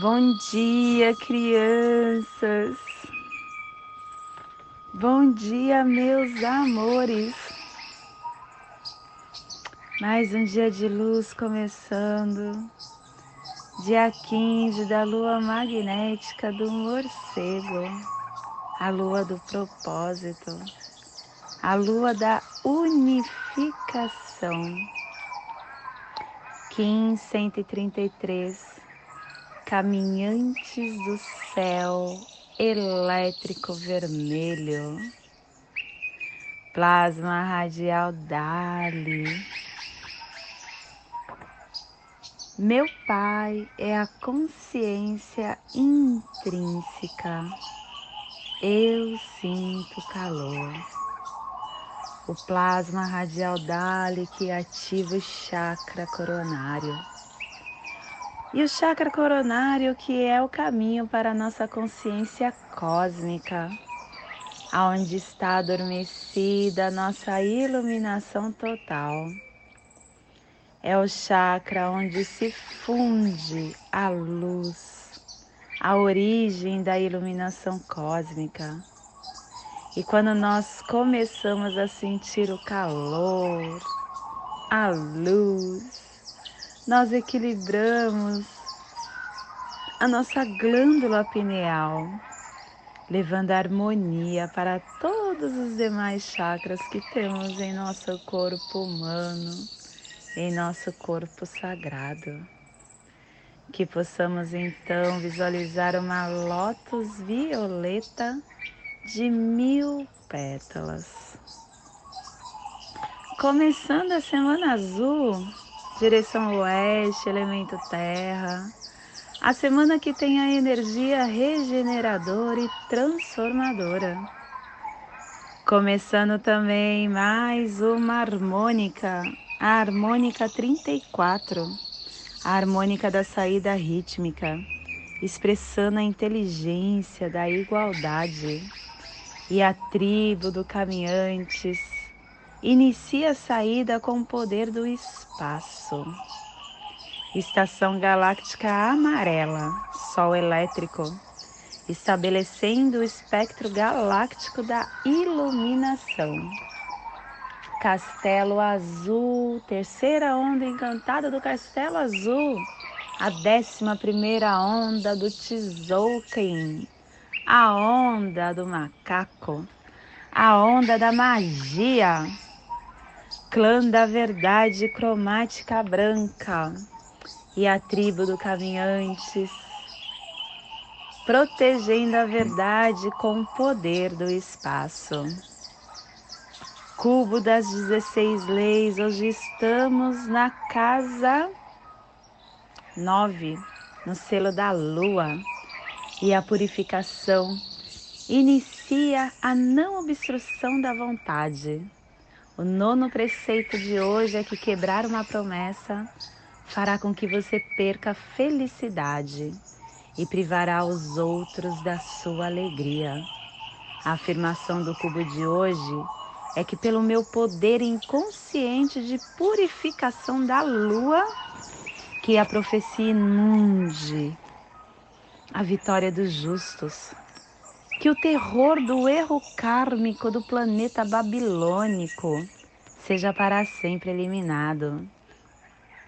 Bom dia, crianças. Bom dia, meus amores. Mais um dia de luz começando. Dia 15 da lua magnética do morcego. A lua do propósito. A lua da unificação. Kim 133 caminhantes do céu elétrico vermelho, plasma radial Dali. Meu Pai é a consciência intrínseca. Eu sinto calor. O plasma radial Dali que ativa o chakra coronário e o chakra coronário, que é o caminho para a nossa consciência cósmica, aonde está adormecida a nossa iluminação total. É o chakra onde se funde a luz, a origem da iluminação cósmica. E quando nós começamos a sentir o calor, a luz, nós equilibramos a nossa glândula pineal, levando harmonia para todos os demais chakras que temos em nosso corpo humano, em nosso corpo sagrado. Que possamos então visualizar uma lótus violeta de mil pétalas. Começando a semana azul, direção oeste, elemento terra. A semana que tem a energia regeneradora e transformadora. Começando também mais uma harmônica, a harmônica 34, a harmônica da saída rítmica, expressando a inteligência da igualdade e a tribo do caminhantes inicia a saída com o poder do espaço. Estação galáctica amarela, Sol elétrico, estabelecendo o espectro galáctico da iluminação. Castelo Azul, terceira onda encantada do Castelo Azul, a décima primeira onda do Tzolk'in, a onda do macaco, a onda da magia clã da verdade cromática branca e a tribo do caminhantes, protegendo a verdade com o poder do espaço. Cubo das 16 leis, hoje estamos na casa 9, no selo da lua, e a purificação inicia a não obstrução da vontade o nono preceito de hoje é que quebrar uma promessa fará com que você perca a felicidade e privará os outros da sua alegria. A afirmação do cubo de hoje é que, pelo meu poder inconsciente de purificação da lua, que a profecia inunde a vitória dos justos que o terror do erro kármico do planeta babilônico seja para sempre eliminado.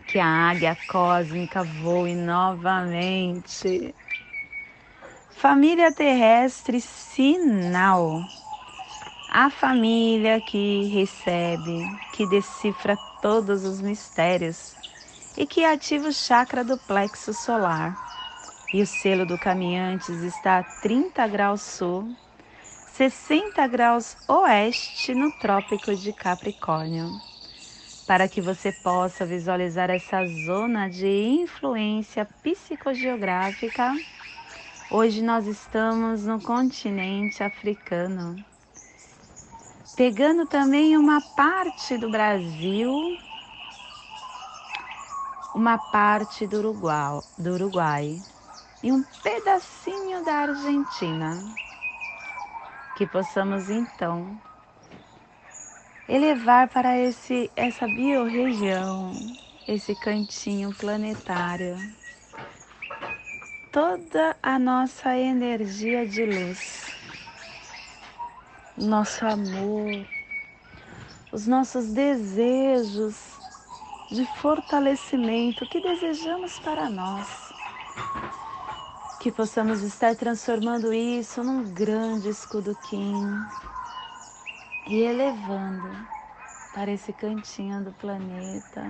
Que a águia cósmica voe novamente. Família terrestre, sinal. A família que recebe, que decifra todos os mistérios e que ativa o chakra do plexo solar e o selo do Caminhantes está a 30 graus sul, 60 graus oeste no Trópico de Capricórnio. Para que você possa visualizar essa zona de influência psicogeográfica, hoje nós estamos no continente africano, pegando também uma parte do Brasil, uma parte do Uruguai. Do Uruguai e um pedacinho da Argentina. Que possamos então elevar para esse essa biorregião, esse cantinho planetário, toda a nossa energia de luz, nosso amor, os nossos desejos de fortalecimento que desejamos para nós. Que possamos estar transformando isso num grande escudo Kim e elevando para esse cantinho do planeta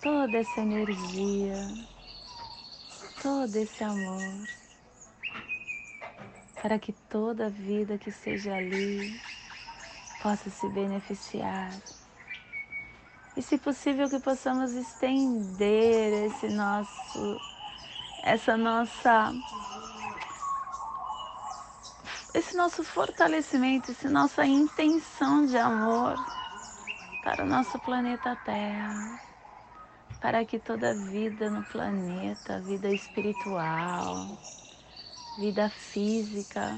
toda essa energia, todo esse amor, para que toda vida que esteja ali possa se beneficiar. E se possível que possamos estender esse nosso essa nossa esse nosso fortalecimento, essa nossa intenção de amor para o nosso planeta Terra, para que toda vida no planeta, vida espiritual, vida física,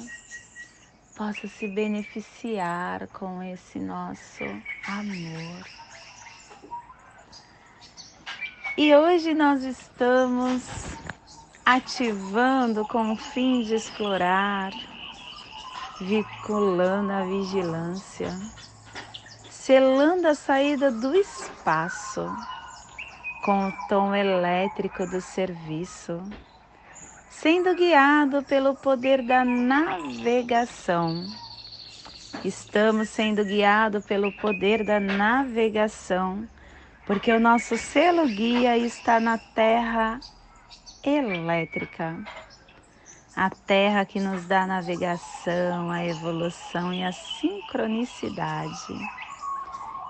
possa se beneficiar com esse nosso amor. E hoje nós estamos ativando com o fim de explorar, vinculando a vigilância, selando a saída do espaço com o tom elétrico do serviço sendo guiado pelo poder da navegação. Estamos sendo guiados pelo poder da navegação, porque o nosso selo guia está na terra elétrica. A terra que nos dá a navegação, a evolução e a sincronicidade.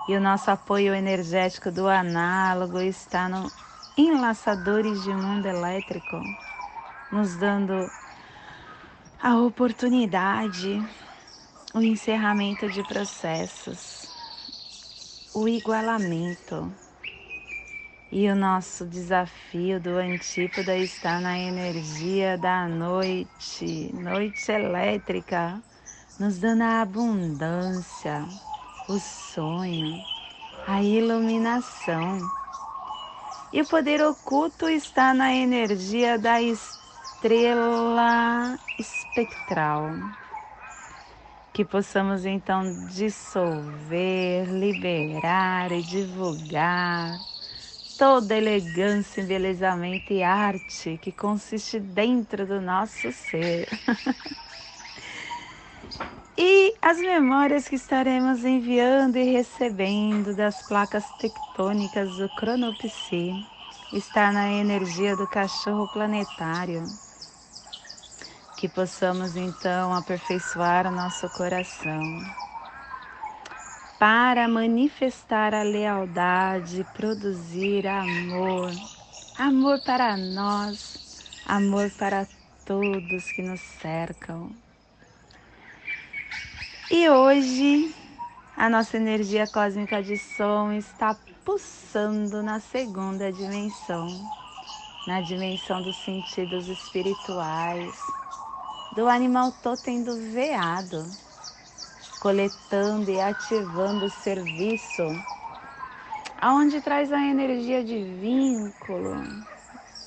E o nosso apoio energético do análogo está no enlaçadores de mundo elétrico nos dando a oportunidade, o encerramento de processos, o igualamento. E o nosso desafio do antípoda está na energia da noite, noite elétrica, nos dando a abundância, o sonho, a iluminação. E o poder oculto está na energia da estrela espectral. Que possamos então dissolver, liberar e divulgar toda elegância, embelezamento e arte que consiste dentro do nosso ser. e as memórias que estaremos enviando e recebendo das placas tectônicas do Cronopsi está na energia do cachorro planetário que possamos então aperfeiçoar o nosso coração para manifestar a lealdade, produzir amor, amor para nós, amor para todos que nos cercam. E hoje a nossa energia cósmica de som está pulsando na segunda dimensão, na dimensão dos sentidos espirituais do animal totem do veado, coletando e ativando o serviço, aonde traz a energia de vínculo,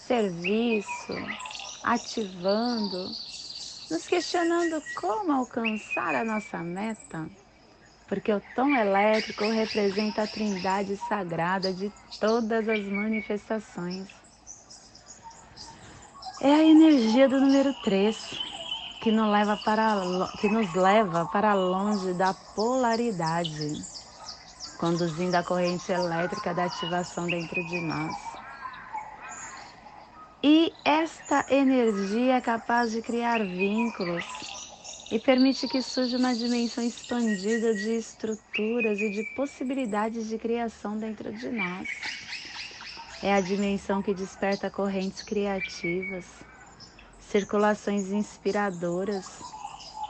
serviço, ativando, nos questionando como alcançar a nossa meta, porque o tom elétrico representa a trindade sagrada de todas as manifestações. É a energia do número 3 que nos leva para, que nos leva para longe da polaridade, conduzindo a corrente elétrica da ativação dentro de nós. E esta energia é capaz de criar vínculos e permite que surja uma dimensão expandida de estruturas e de possibilidades de criação dentro de nós. É a dimensão que desperta correntes criativas circulações inspiradoras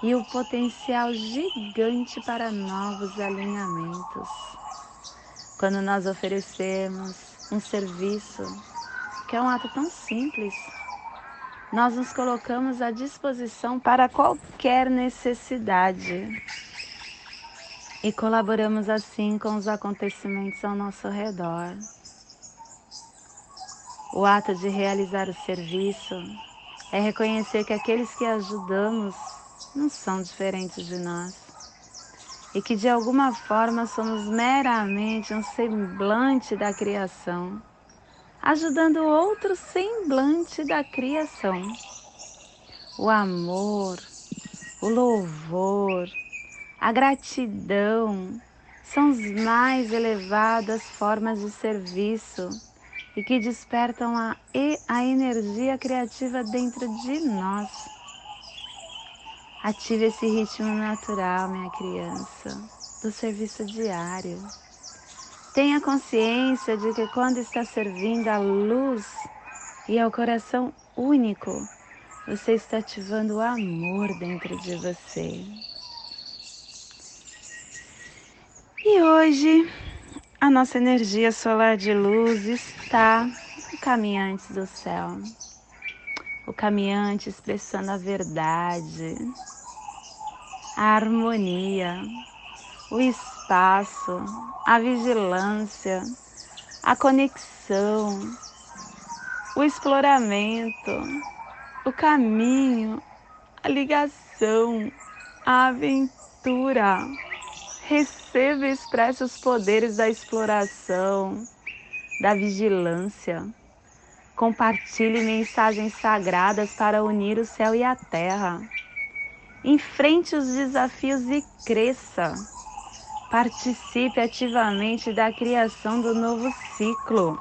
e o potencial gigante para novos alinhamentos. Quando nós oferecemos um serviço, que é um ato tão simples, nós nos colocamos à disposição para qualquer necessidade e colaboramos assim com os acontecimentos ao nosso redor. O ato de realizar o serviço é reconhecer que aqueles que ajudamos não são diferentes de nós e que de alguma forma somos meramente um semblante da criação, ajudando outro semblante da criação. O amor, o louvor, a gratidão são as mais elevadas formas de serviço e que despertam a, a energia criativa dentro de nós. Ative esse ritmo natural, minha criança, do serviço diário. Tenha consciência de que quando está servindo a luz e ao coração único, você está ativando o amor dentro de você. E hoje a nossa energia solar de luz está no caminhante do céu. O caminhante expressando a verdade, a harmonia, o espaço, a vigilância, a conexão, o exploramento, o caminho, a ligação, a aventura Receba e expresse os poderes da exploração, da vigilância. Compartilhe mensagens sagradas para unir o céu e a terra. Enfrente os desafios e cresça. Participe ativamente da criação do novo ciclo,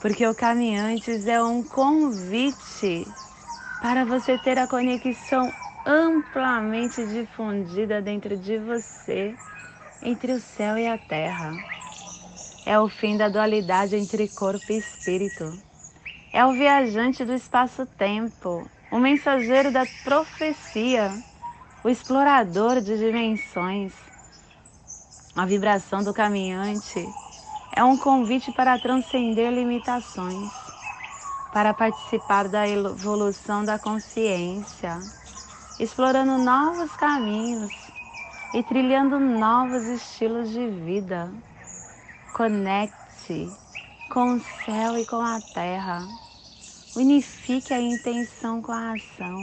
porque o Caminhantes é um convite para você ter a conexão amplamente difundida dentro de você, entre o céu e a terra. É o fim da dualidade entre corpo e espírito. É o viajante do espaço-tempo, o mensageiro da profecia, o explorador de dimensões. A vibração do caminhante é um convite para transcender limitações, para participar da evolução da consciência explorando novos caminhos e trilhando novos estilos de vida. Conecte com o céu e com a terra. Unifique a intenção com a ação.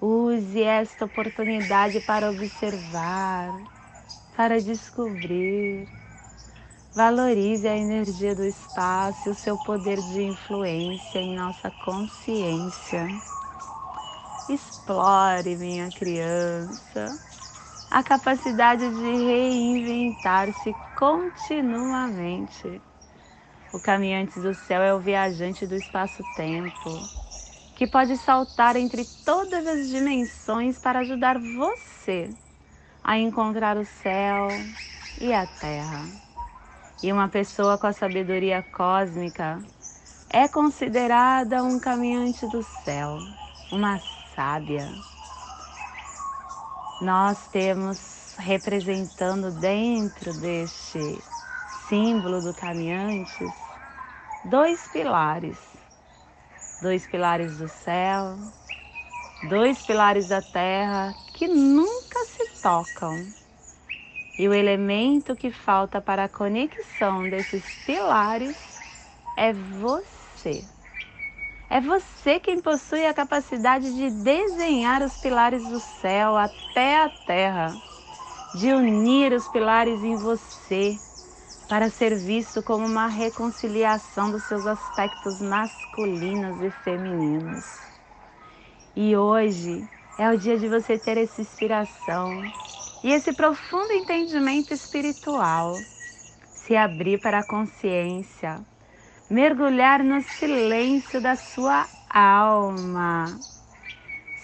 Use esta oportunidade para observar, para descobrir. Valorize a energia do espaço e o seu poder de influência em nossa consciência. Explore, minha criança, a capacidade de reinventar-se continuamente. O caminhante do céu é o viajante do espaço-tempo, que pode saltar entre todas as dimensões para ajudar você a encontrar o céu e a terra. E uma pessoa com a sabedoria cósmica é considerada um caminhante do céu, uma sábia. Nós temos representando dentro deste símbolo do caminhantes dois pilares, dois pilares do céu, dois pilares da terra que nunca se tocam. E o elemento que falta para a conexão desses pilares é você. É você quem possui a capacidade de desenhar os pilares do céu até a terra, de unir os pilares em você para ser visto como uma reconciliação dos seus aspectos masculinos e femininos. E hoje é o dia de você ter essa inspiração e esse profundo entendimento espiritual, se abrir para a consciência mergulhar no silêncio da sua alma.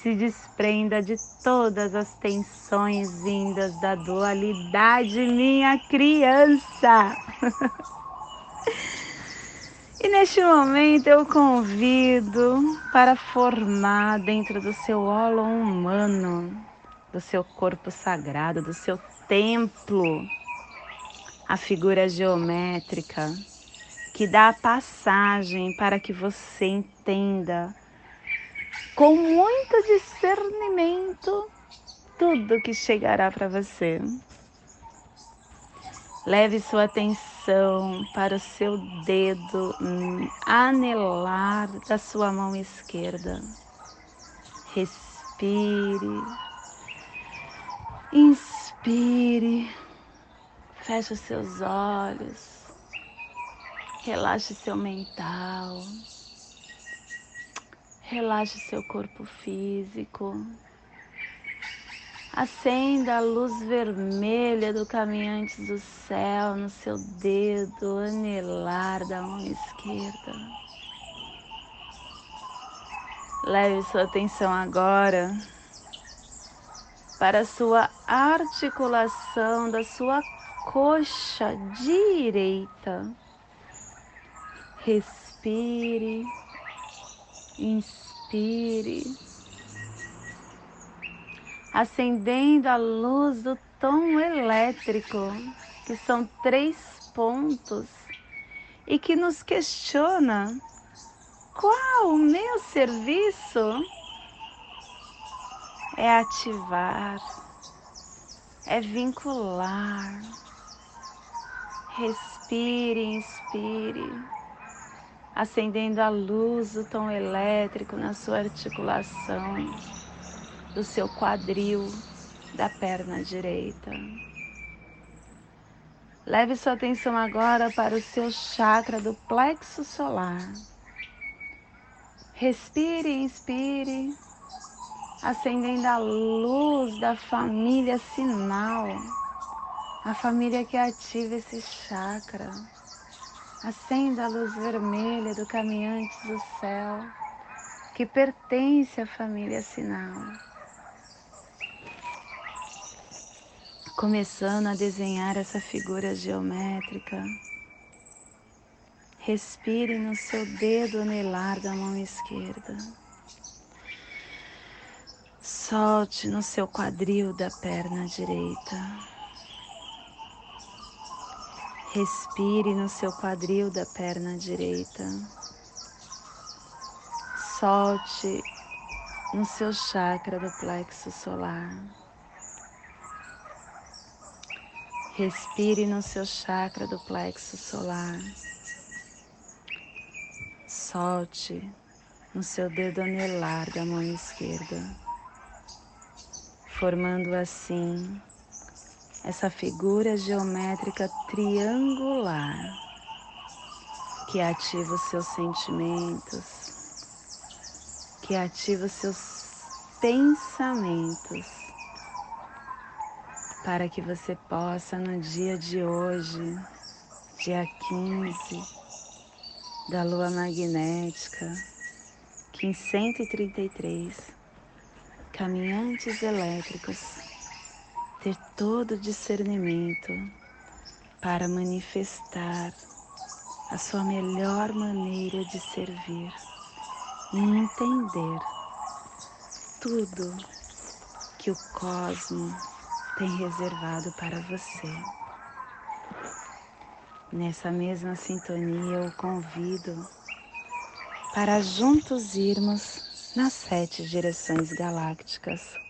Se desprenda de todas as tensões vindas da dualidade, minha criança. e neste momento eu convido para formar dentro do seu holo humano, do seu corpo sagrado, do seu templo, a figura geométrica que dá a passagem para que você entenda com muito discernimento tudo que chegará para você. Leve sua atenção para o seu dedo anelar da sua mão esquerda. Respire, inspire, feche os seus olhos, relaxe seu mental, relaxe seu corpo físico. Acenda a luz vermelha do caminhante do céu no seu dedo anelar da mão esquerda. Leve sua atenção agora para a sua articulação da sua coxa direita. Respire, inspire. Acendendo a luz do tom elétrico, que são três pontos, e que nos questiona qual o meu serviço? É ativar, é vincular. Respire, inspire, acendendo a luz do tom elétrico na sua articulação do seu quadril da perna direita. Leve sua atenção agora para o seu chakra do plexo solar. Respire e inspire, acendendo a luz da família sinal, a família que ativa esse chakra. Acenda a luz vermelha do caminhante do céu, que pertence à família sinal. começando a desenhar essa figura geométrica. Respire no seu dedo anelar da mão esquerda. Solte no seu quadril da perna direita. Respire no seu quadril da perna direita. Solte no seu chakra do plexo solar. Respire no seu chakra do plexo solar. Solte no seu dedo anelar da mão esquerda, formando assim essa figura geométrica triangular que ativa os seus sentimentos, que ativa os seus pensamentos para que você possa no dia de hoje, dia 15 da lua magnética, 1533, caminhantes elétricos, ter todo o discernimento para manifestar a sua melhor maneira de servir e entender tudo que o cosmo tem reservado para você. Nessa mesma sintonia, eu convido para juntos irmos nas sete direções galácticas.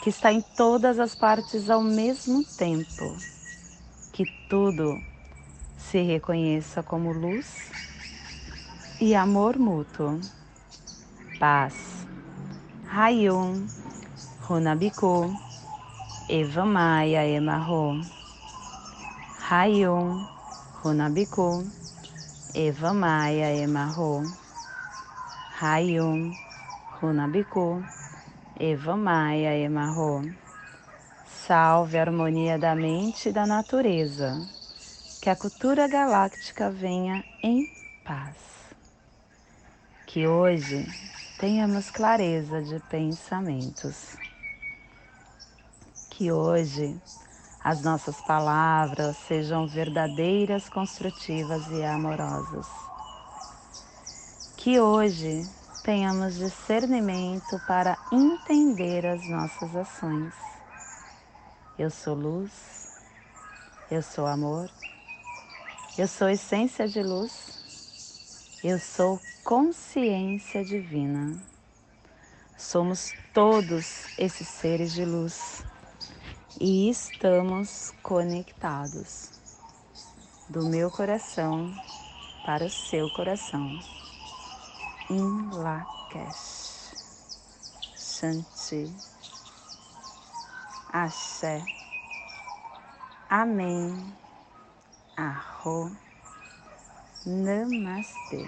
que está em todas as partes ao mesmo tempo, que tudo se reconheça como luz e amor mútuo. Paz. Rayum, Runabiku, Eva Maia Emarro. Rayum, Runabiku, Eva Maia Emarro. Rayum, Runabiku, Eva Maia Emarro. Salve a harmonia da mente e da natureza. Que a cultura galáctica venha em paz. Que hoje tenhamos clareza de pensamentos. Que hoje as nossas palavras sejam verdadeiras, construtivas e amorosas. Que hoje tenhamos discernimento para entender as nossas ações. Eu sou luz, eu sou amor, eu sou essência de luz, eu sou consciência divina. Somos todos esses seres de luz e estamos conectados do meu coração para o seu coração. In Lakesh. Shanti. Axé. Amém. Arro. Namastê.